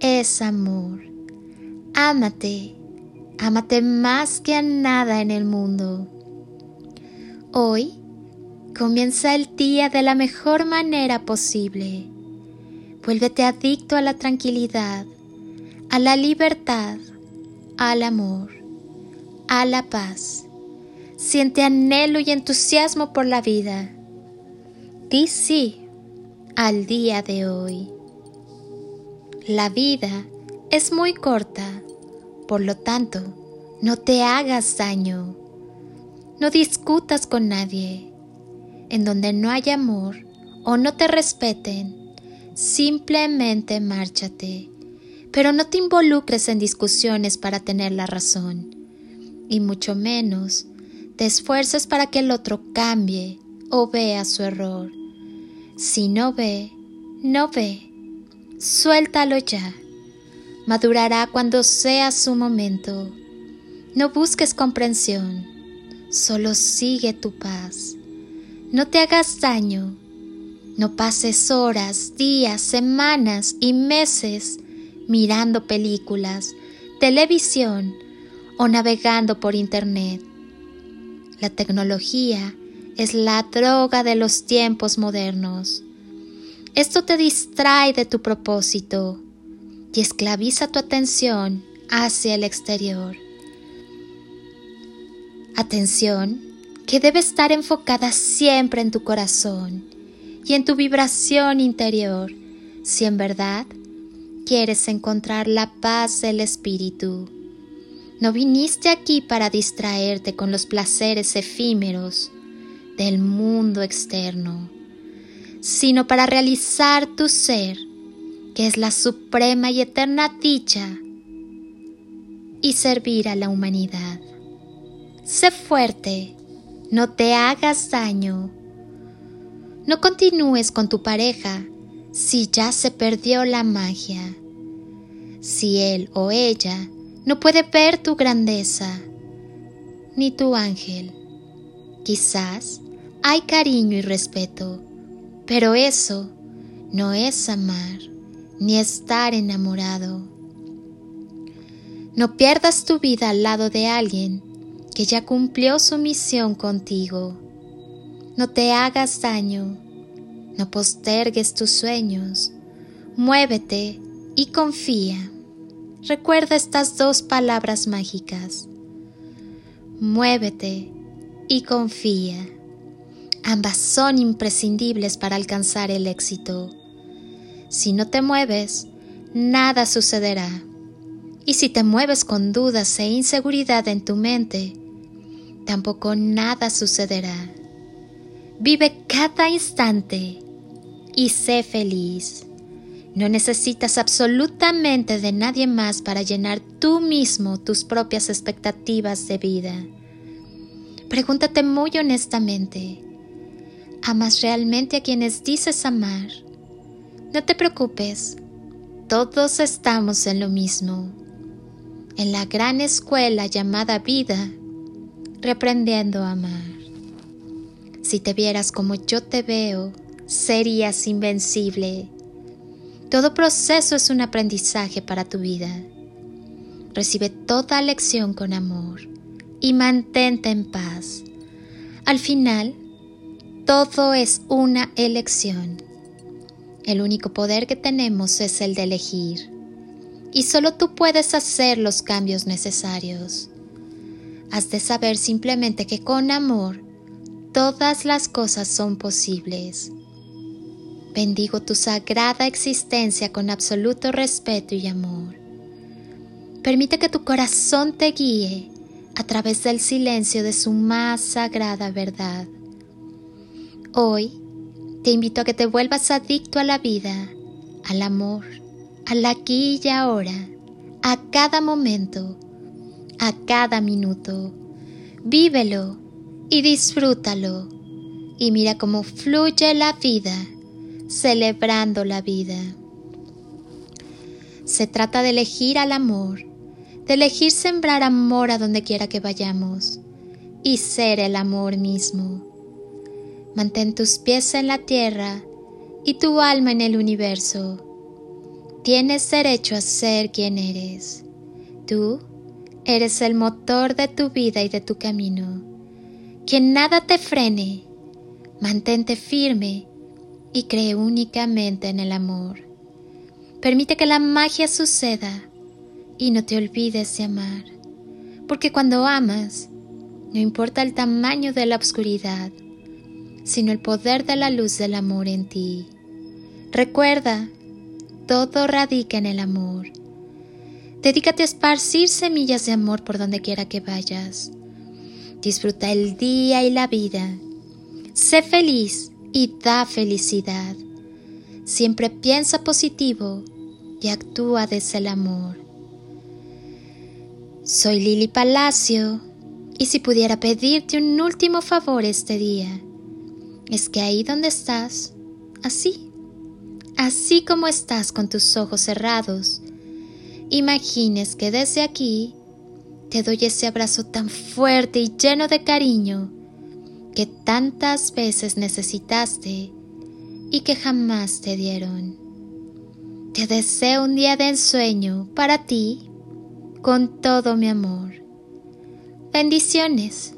es amor. Ámate, ámate más que a nada en el mundo. Hoy comienza el día de la mejor manera posible. Vuélvete adicto a la tranquilidad, a la libertad, al amor, a la paz. Siente anhelo y entusiasmo por la vida. Di sí al día de hoy. La vida es muy corta, por lo tanto, no te hagas daño. No discutas con nadie. En donde no hay amor o no te respeten, simplemente márchate. Pero no te involucres en discusiones para tener la razón, y mucho menos te esfuerces para que el otro cambie o vea su error. Si no ve, no ve. Suéltalo ya. Madurará cuando sea su momento. No busques comprensión, solo sigue tu paz. No te hagas daño. No pases horas, días, semanas y meses mirando películas, televisión o navegando por Internet. La tecnología es la droga de los tiempos modernos. Esto te distrae de tu propósito y esclaviza tu atención hacia el exterior. Atención que debe estar enfocada siempre en tu corazón y en tu vibración interior si en verdad quieres encontrar la paz del espíritu. No viniste aquí para distraerte con los placeres efímeros del mundo externo sino para realizar tu ser, que es la suprema y eterna dicha, y servir a la humanidad. Sé fuerte, no te hagas daño. No continúes con tu pareja si ya se perdió la magia, si él o ella no puede ver tu grandeza, ni tu ángel. Quizás hay cariño y respeto, pero eso no es amar ni estar enamorado. No pierdas tu vida al lado de alguien que ya cumplió su misión contigo. No te hagas daño, no postergues tus sueños, muévete y confía. Recuerda estas dos palabras mágicas. Muévete y confía. Ambas son imprescindibles para alcanzar el éxito. Si no te mueves, nada sucederá. Y si te mueves con dudas e inseguridad en tu mente, tampoco nada sucederá. Vive cada instante y sé feliz. No necesitas absolutamente de nadie más para llenar tú mismo tus propias expectativas de vida. Pregúntate muy honestamente, ¿Amas realmente a quienes dices amar? No te preocupes, todos estamos en lo mismo. en la gran escuela llamada vida, reprendiendo a amar. Si te vieras como yo te veo, serías invencible. Todo proceso es un aprendizaje para tu vida. Recibe toda lección con amor y mantente en paz. Al final, todo es una elección. El único poder que tenemos es el de elegir. Y solo tú puedes hacer los cambios necesarios. Has de saber simplemente que con amor todas las cosas son posibles. Bendigo tu sagrada existencia con absoluto respeto y amor. Permite que tu corazón te guíe a través del silencio de su más sagrada verdad. Hoy te invito a que te vuelvas adicto a la vida, al amor, al aquí y ahora, a cada momento, a cada minuto. Vívelo y disfrútalo y mira cómo fluye la vida, celebrando la vida. Se trata de elegir al amor de elegir sembrar amor a donde quiera que vayamos y ser el amor mismo. Mantén tus pies en la tierra y tu alma en el universo. Tienes derecho a ser quien eres. Tú eres el motor de tu vida y de tu camino. Que nada te frene. Mantente firme y cree únicamente en el amor. Permite que la magia suceda y no te olvides de amar, porque cuando amas, no importa el tamaño de la oscuridad, sino el poder de la luz del amor en ti. Recuerda, todo radica en el amor. Dedícate a esparcir semillas de amor por donde quiera que vayas. Disfruta el día y la vida. Sé feliz y da felicidad. Siempre piensa positivo y actúa desde el amor. Soy Lili Palacio y si pudiera pedirte un último favor este día, es que ahí donde estás, así, así como estás con tus ojos cerrados, imagines que desde aquí te doy ese abrazo tan fuerte y lleno de cariño que tantas veces necesitaste y que jamás te dieron. Te deseo un día de ensueño para ti con todo mi amor. Bendiciones